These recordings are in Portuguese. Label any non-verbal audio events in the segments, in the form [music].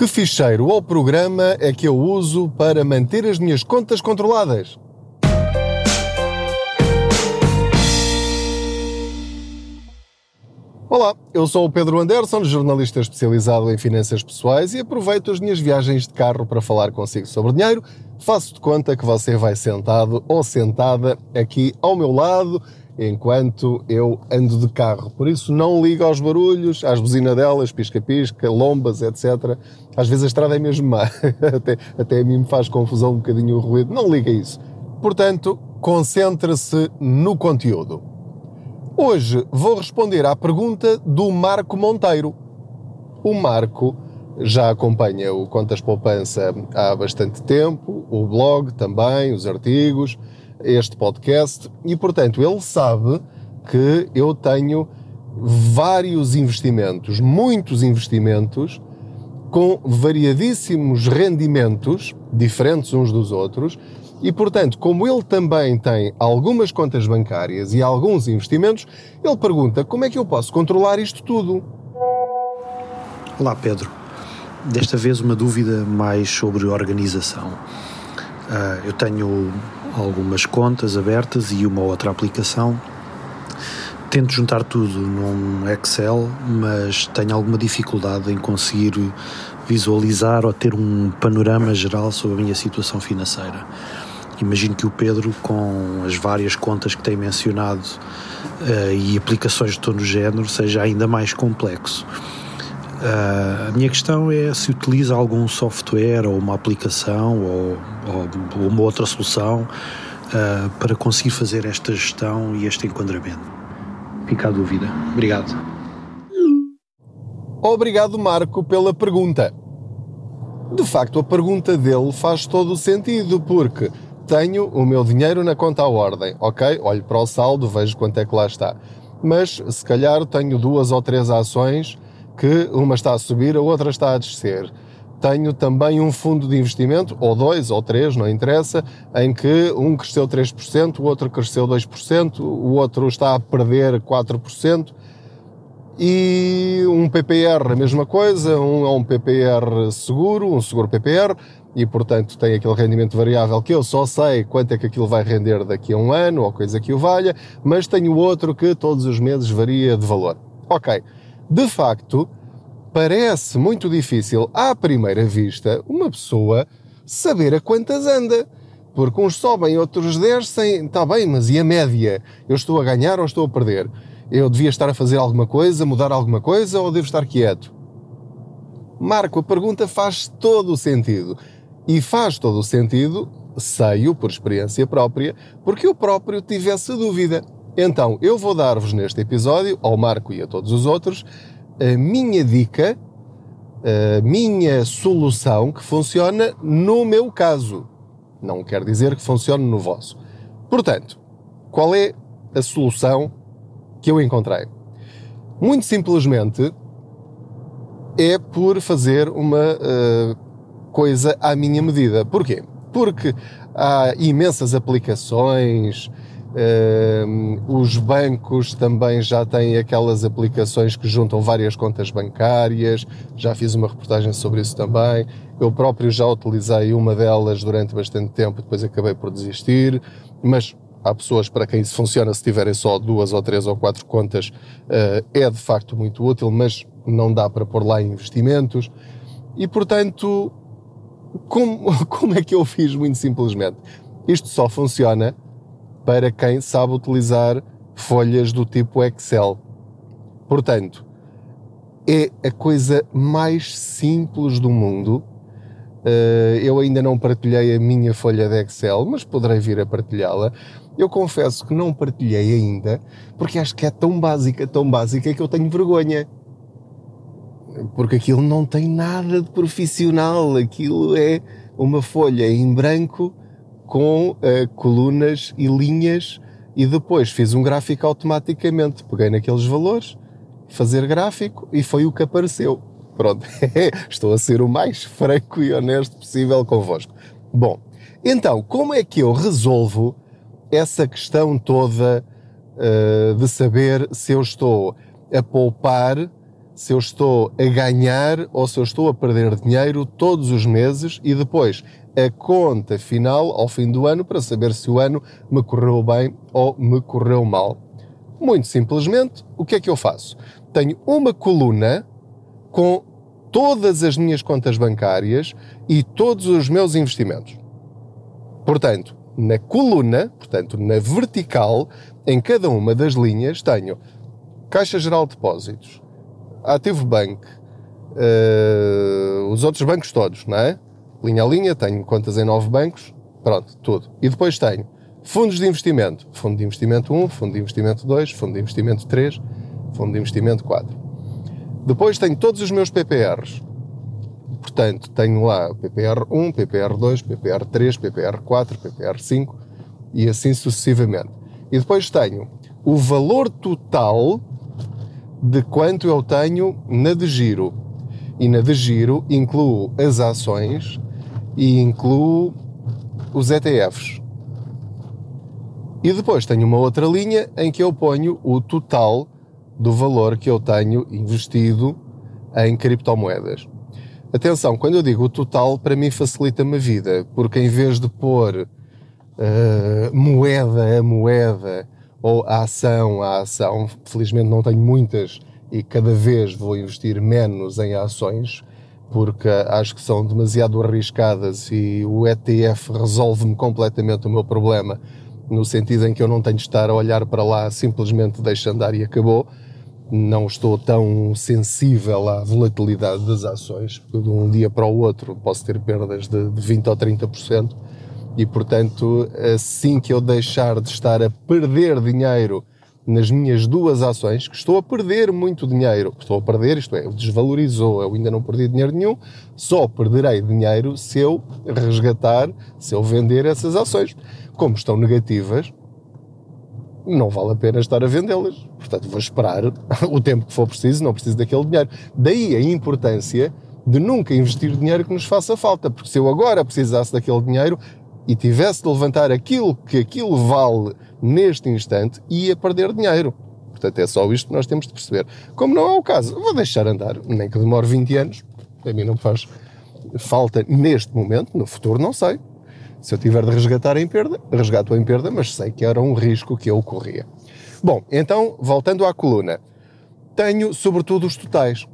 Que ficheiro ou programa é que eu uso para manter as minhas contas controladas? Olá, eu sou o Pedro Anderson, jornalista especializado em finanças pessoais e aproveito as minhas viagens de carro para falar consigo sobre dinheiro. Faço de conta que você vai sentado ou sentada aqui ao meu lado enquanto eu ando de carro. Por isso, não ligo aos barulhos, às buzinadelas, pisca-pisca, lombas, etc. Às vezes a estrada é mesmo má. [laughs] até, até a mim me faz confusão um bocadinho o ruído. Não liga isso. Portanto, concentre-se no conteúdo. Hoje vou responder à pergunta do Marco Monteiro. O Marco já acompanha o Contas Poupança há bastante tempo, o blog também, os artigos, este podcast, e portanto ele sabe que eu tenho vários investimentos, muitos investimentos, com variadíssimos rendimentos, diferentes uns dos outros, e, portanto, como ele também tem algumas contas bancárias e alguns investimentos, ele pergunta como é que eu posso controlar isto tudo. Olá, Pedro. Desta vez uma dúvida mais sobre organização. Uh, eu tenho algumas contas abertas e uma outra aplicação. Tento juntar tudo num Excel, mas tenho alguma dificuldade em conseguir visualizar ou ter um panorama geral sobre a minha situação financeira. Imagino que o Pedro, com as várias contas que tem mencionado uh, e aplicações de todo o género, seja ainda mais complexo. Uh, a minha questão é se utiliza algum software ou uma aplicação ou, ou uma outra solução uh, para conseguir fazer esta gestão e este enquadramento. Fica a dúvida. Obrigado. Obrigado, Marco, pela pergunta. De facto, a pergunta dele faz todo o sentido, porque tenho o meu dinheiro na conta à ordem, ok? Olho para o saldo, vejo quanto é que lá está. Mas se calhar tenho duas ou três ações que uma está a subir, a outra está a descer. Tenho também um fundo de investimento, ou dois, ou três, não interessa, em que um cresceu 3%, o outro cresceu 2%, o outro está a perder 4%, e um PPR, a mesma coisa, um é um PPR seguro, um seguro PPR, e portanto tem aquele rendimento variável que eu só sei quanto é que aquilo vai render daqui a um ano ou coisa que o valha, mas tenho outro que todos os meses varia de valor. Ok, de facto, parece muito difícil à primeira vista uma pessoa saber a quantas anda. Porque uns sobem, outros descem, está bem, mas e a média? Eu estou a ganhar ou estou a perder? Eu devia estar a fazer alguma coisa, mudar alguma coisa ou devo estar quieto? Marco, a pergunta faz todo o sentido. E faz todo o sentido, sei-o por experiência própria, porque eu próprio tive essa dúvida. Então, eu vou dar-vos neste episódio, ao Marco e a todos os outros, a minha dica, a minha solução que funciona no meu caso. Não quer dizer que funcione no vosso. Portanto, qual é a solução que eu encontrei? Muito simplesmente é por fazer uma uh, coisa à minha medida. Porquê? Porque há imensas aplicações, uh, os bancos também já têm aquelas aplicações que juntam várias contas bancárias, já fiz uma reportagem sobre isso também. Eu próprio já utilizei uma delas durante bastante tempo, depois acabei por desistir, mas há pessoas para quem isso funciona se tiverem só duas ou três ou quatro contas, uh, é de facto muito útil, mas não dá para pôr lá investimentos. E portanto, como, [laughs] como é que eu fiz muito simplesmente? Isto só funciona para quem sabe utilizar folhas do tipo Excel. Portanto, é a coisa mais simples do mundo. Uh, eu ainda não partilhei a minha folha de Excel, mas poderei vir a partilhá-la. Eu confesso que não partilhei ainda, porque acho que é tão básica, tão básica que eu tenho vergonha porque aquilo não tem nada de profissional, aquilo é uma folha em branco com uh, colunas e linhas e depois fiz um gráfico automaticamente, peguei naqueles valores, fazer gráfico e foi o que apareceu. Pronto, [laughs] estou a ser o mais franco e honesto possível convosco. Bom, então, como é que eu resolvo essa questão toda uh, de saber se eu estou a poupar se eu estou a ganhar ou se eu estou a perder dinheiro todos os meses e depois a conta final ao fim do ano para saber se o ano me correu bem ou me correu mal. Muito simplesmente, o que é que eu faço? Tenho uma coluna com todas as minhas contas bancárias e todos os meus investimentos. Portanto, na coluna, portanto, na vertical, em cada uma das linhas, tenho Caixa Geral de Depósitos, Ativo Bank, uh, os outros bancos todos, não é? Linha a linha, tenho contas em nove bancos, pronto, tudo. E depois tenho fundos de investimento, fundo de investimento 1, fundo de investimento 2, fundo de investimento 3, fundo de investimento 4. Depois tenho todos os meus PPRs. Portanto, tenho lá PPR 1, PPR 2, PPR 3, PPR 4, PPR 5 e assim sucessivamente. E depois tenho o valor total de quanto eu tenho na de giro. E na de giro incluo as ações e incluo os ETFs. E depois tenho uma outra linha em que eu ponho o total do valor que eu tenho investido em criptomoedas. Atenção, quando eu digo o total, para mim facilita-me a vida, porque em vez de pôr uh, moeda a moeda ou a ação a ação, felizmente não tenho muitas e cada vez vou investir menos em ações, porque acho que são demasiado arriscadas e o ETF resolve-me completamente o meu problema, no sentido em que eu não tenho de estar a olhar para lá, simplesmente deixa andar e acabou. Não estou tão sensível à volatilidade das ações, porque de um dia para o outro posso ter perdas de 20% ou 30%, e portanto, assim que eu deixar de estar a perder dinheiro nas minhas duas ações, que estou a perder muito dinheiro, estou a perder, isto é, desvalorizou, eu ainda não perdi dinheiro nenhum, só perderei dinheiro se eu resgatar, se eu vender essas ações. Como estão negativas, não vale a pena estar a vendê-las. Portanto, vou esperar [laughs] o tempo que for preciso, não preciso daquele dinheiro. Daí a importância de nunca investir dinheiro que nos faça falta, porque se eu agora precisasse daquele dinheiro e tivesse de levantar aquilo que aquilo vale neste instante, ia perder dinheiro. Portanto, é só isto que nós temos de perceber. Como não é o caso, vou deixar andar, nem que demore 20 anos, a mim não faz falta neste momento, no futuro não sei. Se eu tiver de resgatar em perda, resgato em perda, mas sei que era um risco que eu corria. Bom, então, voltando à coluna, tenho sobretudo os totais.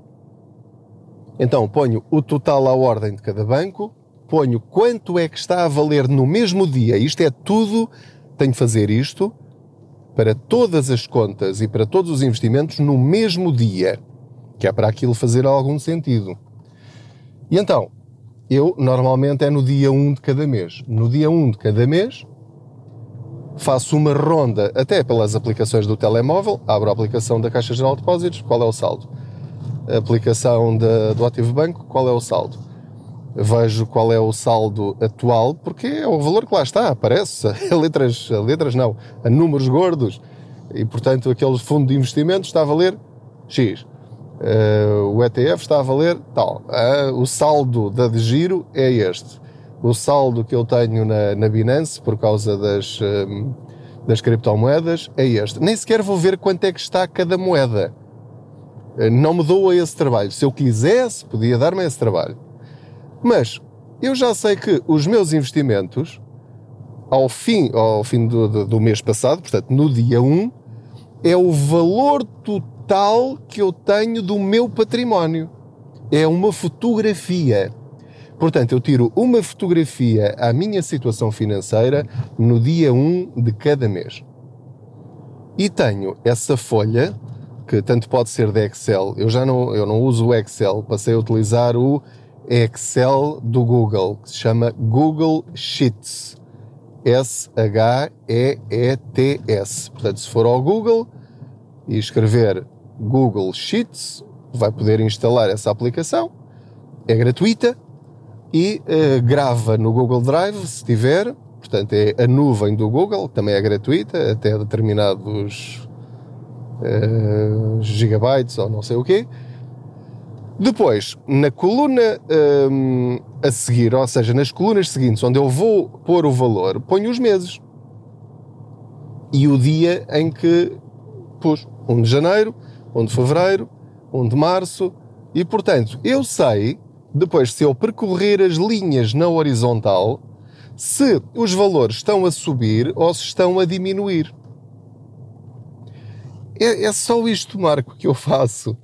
Então, ponho o total à ordem de cada banco, ponho quanto é que está a valer no mesmo dia, isto é tudo, tenho de fazer isto para todas as contas e para todos os investimentos no mesmo dia, que é para aquilo fazer algum sentido. E então, eu normalmente é no dia 1 de cada mês. No dia 1 de cada mês faço uma ronda até pelas aplicações do telemóvel, abro a aplicação da Caixa Geral de Depósitos, qual é o saldo? A aplicação do Ativo Banco, qual é o saldo? Vejo qual é o saldo atual, porque é o valor que lá está, aparece, [laughs] a letras, letras não, a números gordos, e portanto aquele fundo de investimento está a valer X. Uh, o ETF está a valer tal. Uh, o saldo da de giro é este. O saldo que eu tenho na, na Binance por causa das, uh, das criptomoedas é este. Nem sequer vou ver quanto é que está cada moeda. Eh, não me dou a esse trabalho. Se eu quisesse, podia dar-me esse trabalho. Mas eu já sei que os meus investimentos, ao fim, ao fim do, do, do mês passado, portanto no dia 1, é o valor total que eu tenho do meu património. É uma fotografia. Portanto, eu tiro uma fotografia à minha situação financeira no dia 1 de cada mês. E tenho essa folha, que tanto pode ser de Excel, eu já não, eu não uso o Excel, passei a utilizar o Excel do Google, que se chama Google Sheets. S-H-E-E-T-S. Portanto, se for ao Google e escrever Google Sheets, vai poder instalar essa aplicação, é gratuita e uh, grava no Google Drive, se tiver, portanto é a nuvem do Google, também é gratuita, até determinados uh, gigabytes ou não sei o quê. Depois, na coluna um, a seguir, ou seja, nas colunas seguintes, onde eu vou pôr o valor, ponho os meses. E o dia em que pus. 1 de janeiro, 1 de fevereiro, 1 de março, e portanto eu sei, depois se eu percorrer as linhas na horizontal, se os valores estão a subir ou se estão a diminuir. É, é só isto, Marco, que eu faço.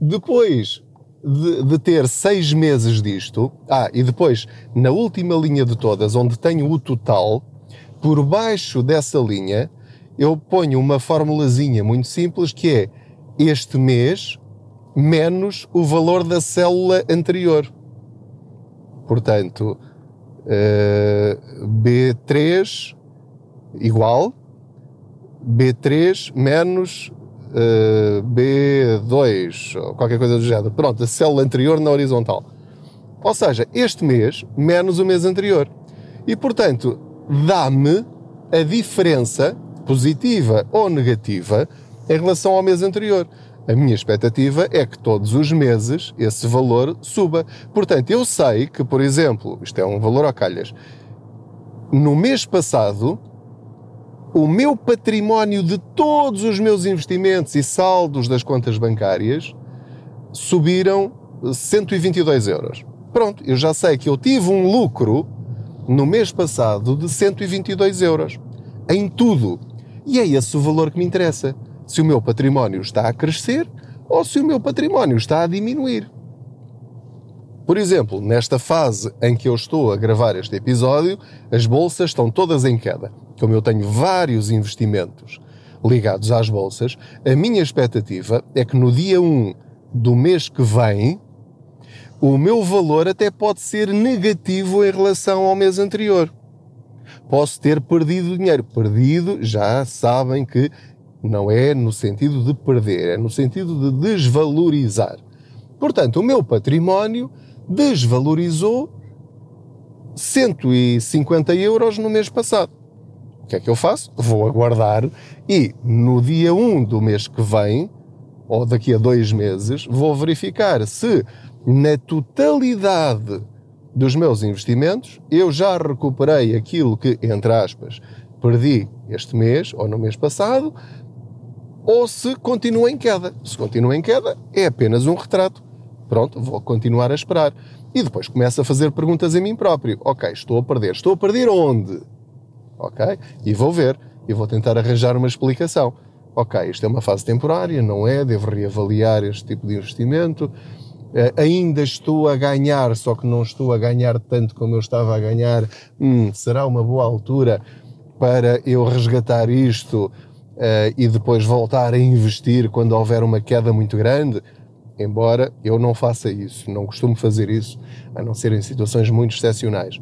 Depois de, de, ter seis meses disto, ah, e depois, na última linha de todas, onde tenho o total, por baixo dessa linha, eu ponho uma formulazinha muito simples que é este mês menos o valor da célula anterior. Portanto, uh, eh, B3 igual B3 menos uh, B2, ou qualquer coisa do género. Pronto, a célula anterior na horizontal. Ou seja, este mês menos o mês anterior. E, portanto, dá-me a diferença, positiva ou negativa, em relação ao mês anterior. A minha expectativa é que todos os meses esse valor suba. Portanto, eu sei que, por exemplo, isto é um valor a calhas, no mês passado, o meu património de todos os meus investimentos e saldos das contas bancárias subiram 122 euros. Pronto, eu já sei que eu tive um lucro no mês passado de 122 euros. Em tudo. E é esse o valor que me interessa se o meu património está a crescer ou se o meu património está a diminuir. Por exemplo, nesta fase em que eu estou a gravar este episódio, as bolsas estão todas em queda. Como eu tenho vários investimentos ligados às bolsas, a minha expectativa é que no dia 1 do mês que vem, o meu valor até pode ser negativo em relação ao mês anterior. Posso ter perdido dinheiro. Perdido, já sabem que não é no sentido de perder, é no sentido de desvalorizar. Portanto, o meu património desvalorizou 150 euros no mês passado. O que é que eu faço? Vou aguardar e no dia 1 do mês que vem, ou daqui a dois meses, vou verificar se na totalidade dos meus investimentos eu já recuperei aquilo que, entre aspas, perdi este mês ou no mês passado, ou se continua em queda. Se continua em queda, é apenas um retrato. Pronto, vou continuar a esperar. E depois começo a fazer perguntas a mim próprio. Ok, estou a perder. Estou a perder onde? Ok? E vou ver. E vou tentar arranjar uma explicação. Ok, isto é uma fase temporária, não é? Devo reavaliar este tipo de investimento. Uh, ainda estou a ganhar, só que não estou a ganhar tanto como eu estava a ganhar. Hum, será uma boa altura para eu resgatar isto uh, e depois voltar a investir quando houver uma queda muito grande, embora eu não faça isso, não costumo fazer isso, a não ser em situações muito excepcionais.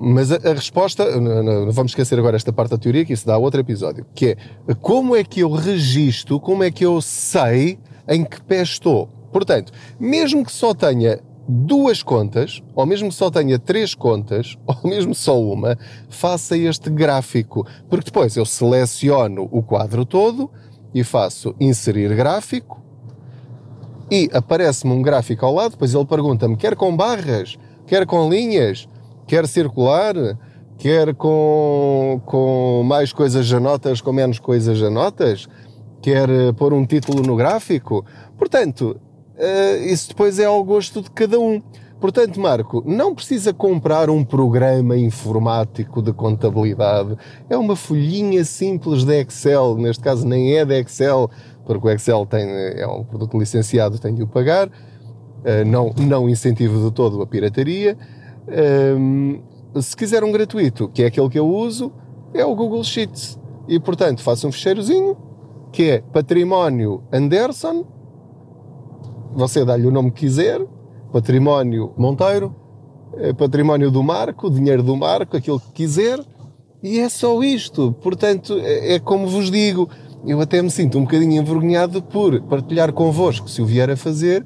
Mas a, a resposta, não, vamos esquecer agora esta parte da teoria, que isso dá outro episódio, que é como é que eu registro, como é que eu sei em que pé estou. Portanto, mesmo que só tenha duas contas, ou mesmo só tenha três contas, [laughs] ou mesmo só uma, faça este gráfico. Porque depois eu seleciono o quadro todo e faço inserir gráfico e aparece-me um gráfico ao lado, depois ele pergunta-me, quer com barras, quer com linhas, quer circular, quer com, com mais coisas a notas, com menos coisas a notas, quer eh, pôr um título no gráfico. Portanto, uh, isso depois é ao gosto de cada um. Portanto, Marco, não precisa comprar um programa informático de contabilidade. É uma folhinha simples de Excel, neste caso nem é de Excel, porque o Excel tem, é um produto licenciado, tem de o pagar. Uh, não, não incentivo de todo a pirataria. Uh, se quiser um gratuito, que é aquele que eu uso, é o Google Sheets. E, portanto, faço um ficheirozinho, que é património Anderson, você dá-lhe o nome que quiser, património Monteiro, é património do Marco, dinheiro do Marco, aquilo que quiser, e é só isto. Portanto, é, é como vos digo, eu até me sinto um bocadinho envergonhado por partilhar convosco, se o vier a fazer,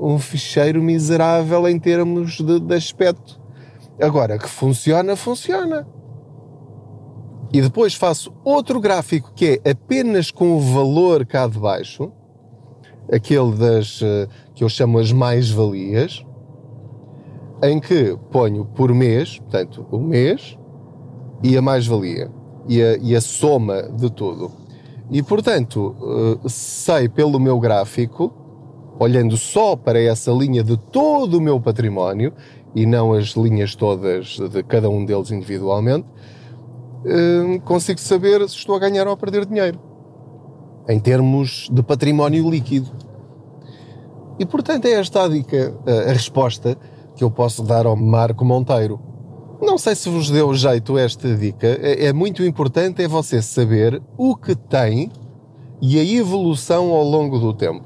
um ficheiro miserável em termos de, de aspecto. Agora, que funciona, funciona. E depois faço outro gráfico que é apenas com o valor cá de baixo, aquele das eh, que eu chamo as mais-valias, em que ponho por mês, portanto, o mês e a mais-valia e a, e a soma de tudo. E, portanto, uh, sei pelo meu gráfico, olhando só para essa linha de todo o meu património e não as linhas todas de cada um deles individualmente, uh, consigo saber se estou a ganhar ou a perder dinheiro em termos de património líquido. E portanto é esta a dica, a resposta que eu posso dar ao Marco Monteiro. Não sei se vos deu jeito esta dica, é, é muito importante é você saber o que tem e a evolução ao longo do tempo.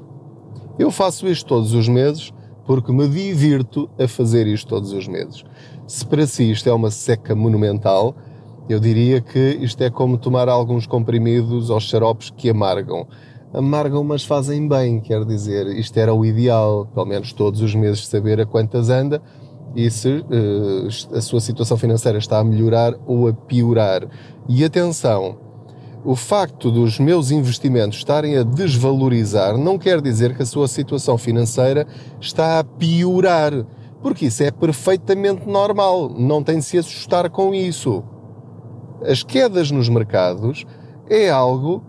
Eu faço isto todos os meses porque me divirto a fazer isto todos os meses. Se para si isto é uma seca monumental, eu diria que isto é como tomar alguns comprimidos ou xaropes que amargam. Amargam, mas fazem bem, quer dizer, isto era o ideal, pelo menos todos os meses saber a quantas anda e se uh, a sua situação financeira está a melhorar ou a piorar. E atenção, o facto dos meus investimentos estarem a desvalorizar não quer dizer que a sua situação financeira está a piorar, porque isso é perfeitamente normal, não tem de se assustar com isso. As quedas nos mercados é algo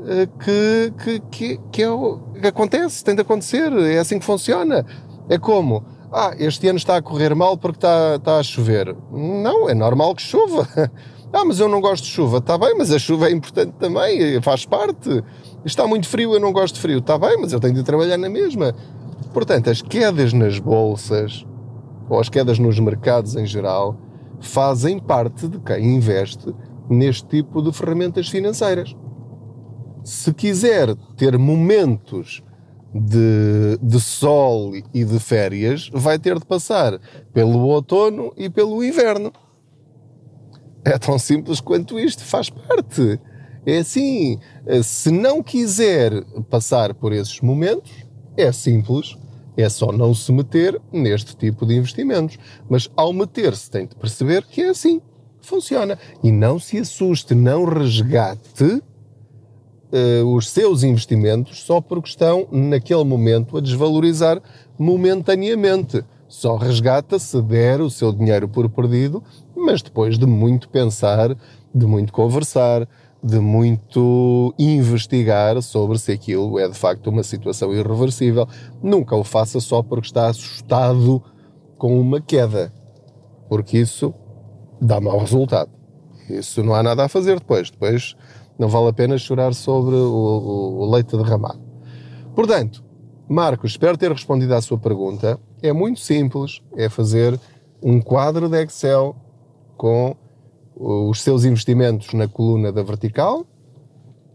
uh, que, que, que, que, é que acontece, tem de acontecer, é assim que funciona. É como ah, este ano está a correr mal porque está, está a chover. Não, é normal que chova. [laughs] Ah, mas eu não gosto de chuva. Está bem, mas a chuva é importante também, faz parte. Está muito frio, eu não gosto de frio. Está bem, mas eu tenho de trabalhar na mesma. Portanto, as quedas nas bolsas, ou as quedas nos mercados em geral, fazem parte de quem investe neste tipo de ferramentas financeiras. Se quiser ter momentos de, de sol e de férias vai ter de passar pelo outono e pelo inverno. É tão simples quanto isto, faz parte. É assim, se não quiser passar por esses momentos, é simples, é só não se meter neste tipo de investimentos. Mas ao meter-se, tem de perceber que é assim, funciona. E não se assuste, não resgate os seus investimentos só porque estão, naquele momento, a desvalorizar momentaneamente. Só resgata se der o seu dinheiro por perdido, mas depois de muito pensar, de muito conversar, de muito investigar sobre se aquilo é de facto uma situação irreversível. Nunca o faça só porque está assustado com uma queda, porque isso dá mau resultado. Isso não há nada a fazer depois. Depois não vale a pena chorar sobre o, o, o leite derramado. Portanto, Marcos, espero ter respondido à sua pergunta. É muito simples, é fazer um quadro de Excel com os seus investimentos na coluna da vertical,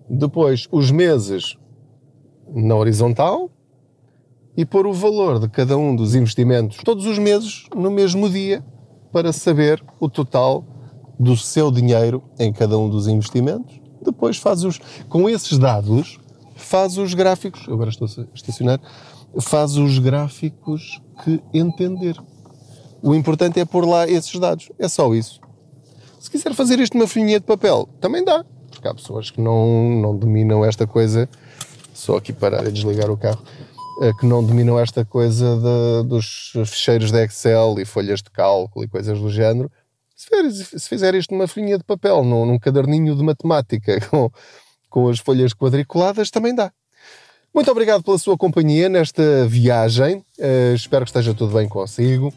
depois os meses na horizontal e pôr o valor de cada um dos investimentos todos os meses no mesmo dia para saber o total do seu dinheiro em cada um dos investimentos depois faz os, com esses dados, faz os gráficos, agora estou a estacionar, faz os gráficos que entender. O importante é pôr lá esses dados, é só isso. Se quiser fazer isto numa folhinha de papel, também dá, porque há pessoas que não, não dominam esta coisa, só aqui parar e desligar o carro, eh, que não dominam esta coisa de, dos ficheiros de Excel e folhas de cálculo e coisas do género, se, fizer isto numa folhinha de papel, num, num caderninho de matemática, [laughs] com, com as folhas quadriculadas, também dá. Muito obrigado pela sua companhia nesta viagem. Uh, espero que esteja tudo bem consigo.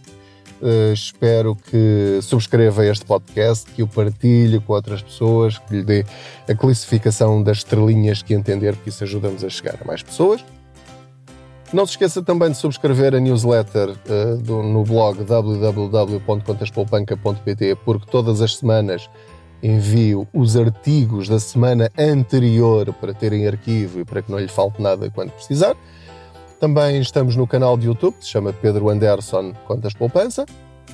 Uh, espero que subscreva este podcast, que o partilhe com outras pessoas, que lhe dê a classificação das estrelinhas que entender, porque isso ajuda-nos a chegar a mais pessoas. Não se esqueça também de subscrever a newsletter uh, do, no blog www.contaspoupanca.pt porque todas as semanas envio os artigos da semana anterior para terem arquivo e para que não lhe falte nada quando precisar. Também estamos no canal de YouTube, que se chama Pedro Anderson Contas Poupança.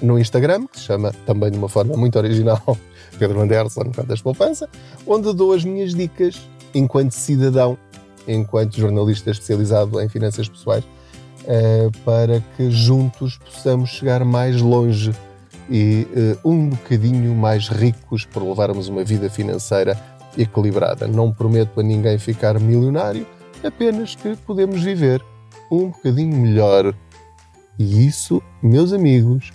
No Instagram, que se chama também de uma forma muito original [laughs] Pedro Anderson Contas Poupança, onde dou as minhas dicas enquanto cidadão enquanto jornalista especializado em finanças pessoais, uh, para que juntos possamos chegar mais longe e uh, um bocadinho mais ricos por levarmos uma vida financeira equilibrada. Não prometo a ninguém ficar milionário, apenas que podemos viver um bocadinho melhor. E isso, meus amigos,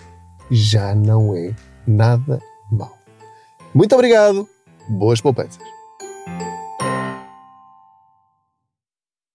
já não é nada mal. Muito obrigado, boas poupanças.